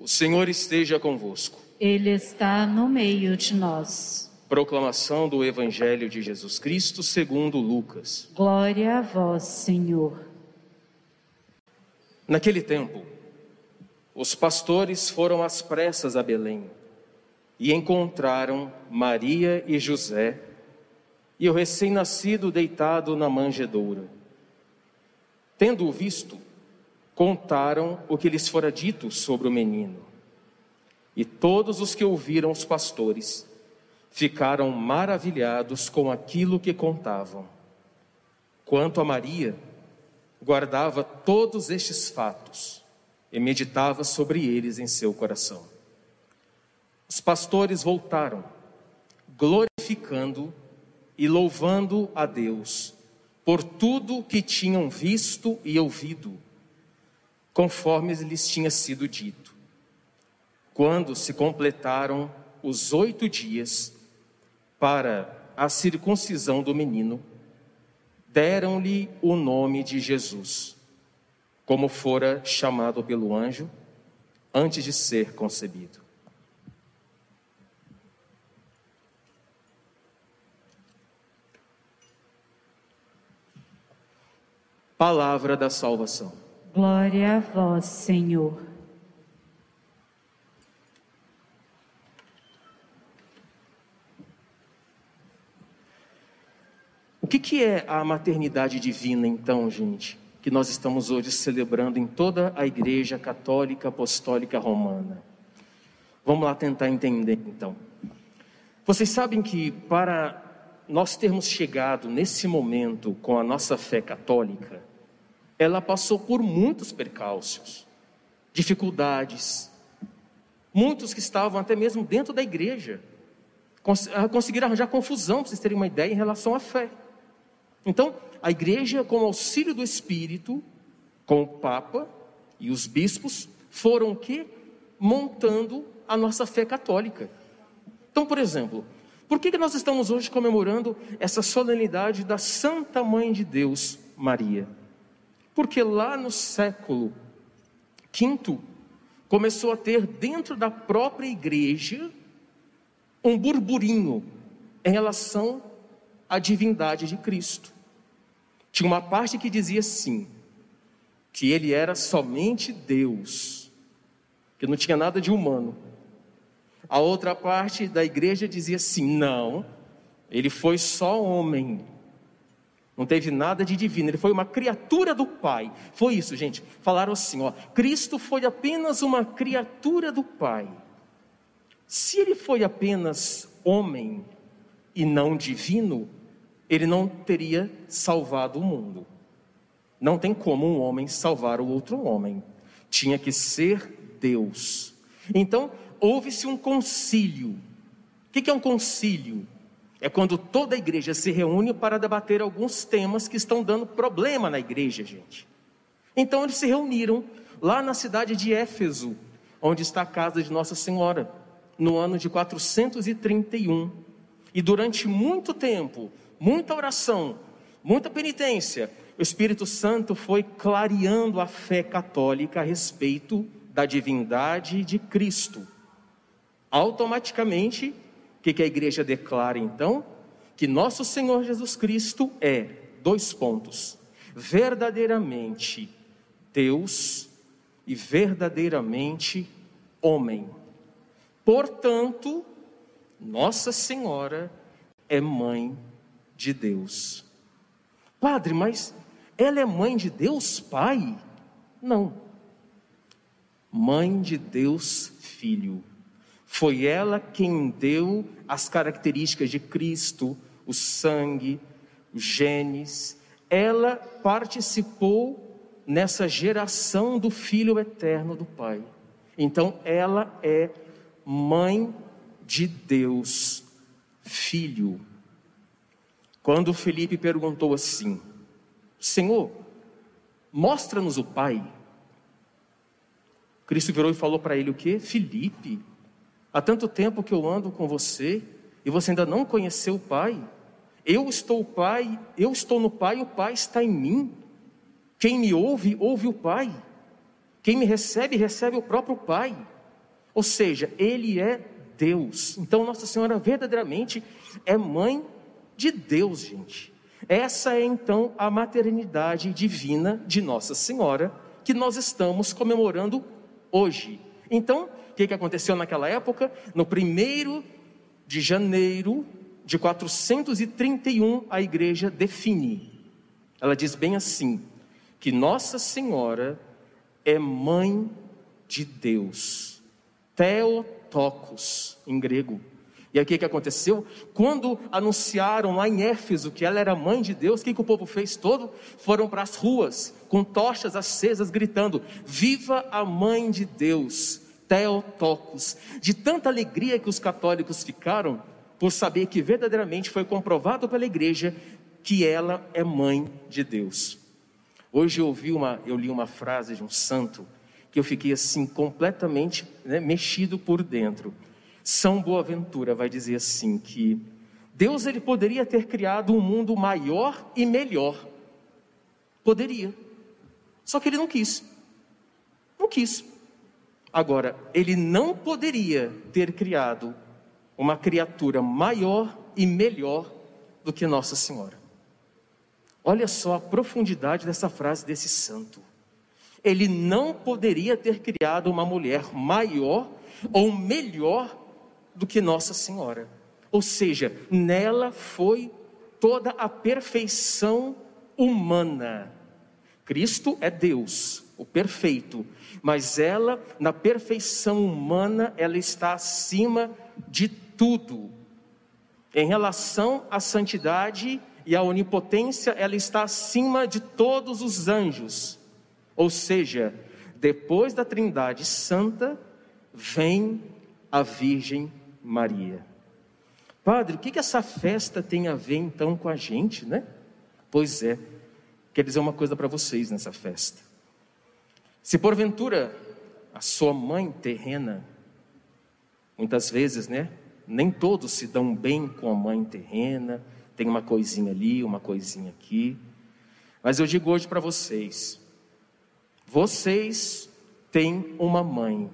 O Senhor esteja convosco. Ele está no meio de nós. Proclamação do Evangelho de Jesus Cristo segundo Lucas. Glória a vós, Senhor. Naquele tempo, os pastores foram às pressas a Belém e encontraram Maria e José e o recém-nascido deitado na manjedoura. Tendo-o visto, contaram o que lhes fora dito sobre o menino. E todos os que ouviram os pastores ficaram maravilhados com aquilo que contavam. Quanto a Maria, guardava todos estes fatos e meditava sobre eles em seu coração. Os pastores voltaram, glorificando e louvando a Deus por tudo que tinham visto e ouvido conforme lhes tinha sido dito. Quando se completaram os oito dias para a circuncisão do menino, deram-lhe o nome de Jesus, como fora chamado pelo anjo antes de ser concebido. Palavra da salvação. Glória a vós, Senhor. O que, que é a maternidade divina, então, gente? Que nós estamos hoje celebrando em toda a Igreja Católica Apostólica Romana. Vamos lá tentar entender, então. Vocês sabem que para nós termos chegado nesse momento com a nossa fé católica, ela passou por muitos percalços, dificuldades. Muitos que estavam até mesmo dentro da igreja ah, conseguiram arranjar confusão, para vocês terem uma ideia, em relação à fé. Então, a igreja, com o auxílio do Espírito, com o Papa e os bispos, foram que? Montando a nossa fé católica. Então, por exemplo, por que, que nós estamos hoje comemorando essa solenidade da Santa Mãe de Deus, Maria? Porque lá no século V, começou a ter dentro da própria igreja um burburinho em relação à divindade de Cristo. Tinha uma parte que dizia sim, que ele era somente Deus, que não tinha nada de humano. A outra parte da igreja dizia assim: não, ele foi só homem, não teve nada de divino, ele foi uma criatura do Pai. Foi isso, gente. Falaram assim, ó, Cristo foi apenas uma criatura do Pai. Se ele foi apenas homem e não divino, ele não teria salvado o mundo. Não tem como um homem salvar o outro homem. Tinha que ser Deus. Então, houve-se um concílio. O que é um concílio? É quando toda a igreja se reúne para debater alguns temas que estão dando problema na igreja, gente. Então eles se reuniram lá na cidade de Éfeso, onde está a casa de Nossa Senhora, no ano de 431. E durante muito tempo, muita oração, muita penitência, o Espírito Santo foi clareando a fé católica a respeito da divindade de Cristo. Automaticamente, que, que a igreja declara então? Que nosso Senhor Jesus Cristo é, dois pontos, verdadeiramente Deus e verdadeiramente homem. Portanto, Nossa Senhora é mãe de Deus. Padre, mas ela é mãe de Deus Pai? Não. Mãe de Deus Filho. Foi ela quem deu as características de Cristo, o sangue, os genes. Ela participou nessa geração do Filho eterno do Pai. Então, ela é mãe de Deus, filho. Quando Felipe perguntou assim: Senhor, mostra-nos o Pai. Cristo virou e falou para ele o que? Felipe, Há tanto tempo que eu ando com você e você ainda não conheceu o Pai. Eu estou o Pai, eu estou no Pai, o Pai está em mim. Quem me ouve, ouve o Pai. Quem me recebe, recebe o próprio Pai. Ou seja, ele é Deus. Então, Nossa Senhora verdadeiramente é mãe de Deus, gente. Essa é então a maternidade divina de Nossa Senhora que nós estamos comemorando hoje. Então, o que, que aconteceu naquela época? No primeiro de janeiro de 431, a igreja define. Ela diz bem assim: que Nossa Senhora é mãe de Deus. Theotokos, em grego. E aí o que, que aconteceu? Quando anunciaram lá em Éfeso que ela era mãe de Deus, o que, que o povo fez todo? Foram para as ruas, com tochas acesas, gritando: Viva a mãe de Deus, Theotokos. De tanta alegria que os católicos ficaram, por saber que verdadeiramente foi comprovado pela igreja que ela é mãe de Deus. Hoje eu uma, eu li uma frase de um santo que eu fiquei assim completamente né, mexido por dentro. São Boaventura vai dizer assim que Deus ele poderia ter criado um mundo maior e melhor. Poderia. Só que ele não quis. Não quis. Agora, ele não poderia ter criado uma criatura maior e melhor do que Nossa Senhora. Olha só a profundidade dessa frase desse santo. Ele não poderia ter criado uma mulher maior ou melhor do que Nossa Senhora. Ou seja, nela foi toda a perfeição humana. Cristo é Deus, o perfeito, mas ela, na perfeição humana, ela está acima de tudo. Em relação à santidade e à onipotência, ela está acima de todos os anjos. Ou seja, depois da Trindade Santa, vem a Virgem Maria. Padre, o que, que essa festa tem a ver então com a gente, né? Pois é, quer dizer uma coisa para vocês nessa festa. Se porventura a sua mãe terrena, muitas vezes, né? Nem todos se dão bem com a mãe terrena, tem uma coisinha ali, uma coisinha aqui. Mas eu digo hoje para vocês: vocês têm uma mãe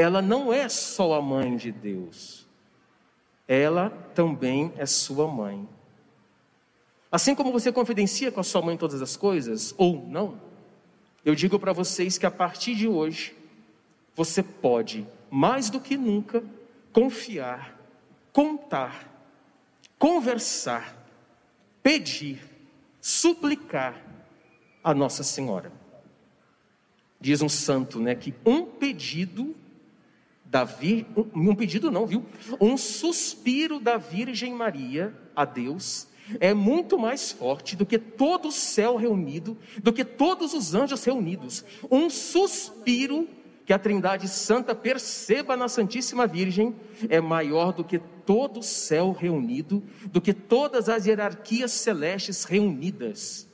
ela não é só a mãe de Deus, ela também é sua mãe. Assim como você confidencia com a sua mãe todas as coisas, ou não, eu digo para vocês que a partir de hoje, você pode, mais do que nunca, confiar, contar, conversar, pedir, suplicar a Nossa Senhora. Diz um santo, né, que um pedido um pedido não, viu? Um suspiro da Virgem Maria a Deus é muito mais forte do que todo o céu reunido, do que todos os anjos reunidos. Um suspiro que a Trindade Santa perceba na Santíssima Virgem é maior do que todo o céu reunido, do que todas as hierarquias celestes reunidas.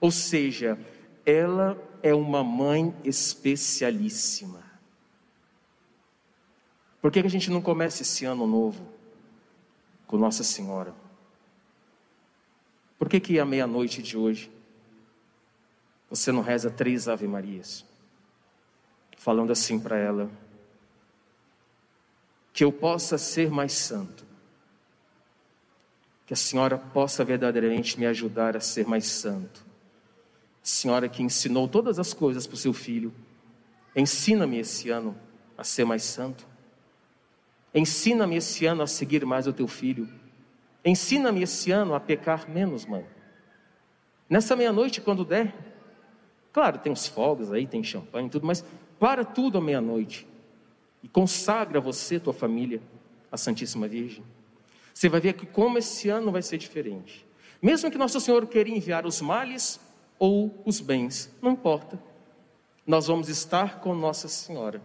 Ou seja, ela é uma mãe especialíssima. Por que, que a gente não começa esse ano novo com Nossa Senhora? Por que, que à meia-noite de hoje você não reza três Ave Marias? Falando assim para ela: que eu possa ser mais santo, que a senhora possa verdadeiramente me ajudar a ser mais santo. A senhora que ensinou todas as coisas para o seu filho, ensina-me esse ano a ser mais santo. Ensina-me esse ano a seguir mais o teu filho. Ensina-me esse ano a pecar menos, mãe. Nessa meia-noite, quando der, claro, tem os fogos aí, tem champanhe e tudo, mas para tudo à meia-noite e consagra você, tua família, à Santíssima Virgem. Você vai ver que como esse ano vai ser diferente. Mesmo que Nosso Senhor queira enviar os males ou os bens, não importa. Nós vamos estar com Nossa Senhora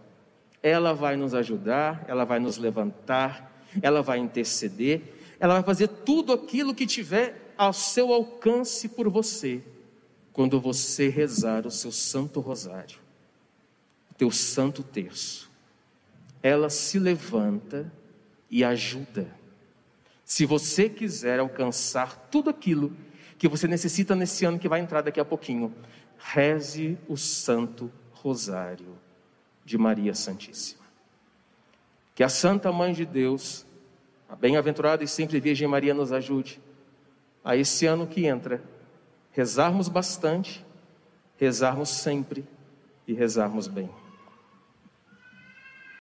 ela vai nos ajudar, ela vai nos levantar, ela vai interceder, ela vai fazer tudo aquilo que tiver ao seu alcance por você, quando você rezar o seu santo rosário, o teu santo terço. Ela se levanta e ajuda. Se você quiser alcançar tudo aquilo que você necessita nesse ano que vai entrar daqui a pouquinho, reze o santo rosário de Maria Santíssima. Que a Santa Mãe de Deus, a bem-aventurada e sempre Virgem Maria, nos ajude a esse ano que entra, rezarmos bastante, rezarmos sempre e rezarmos bem.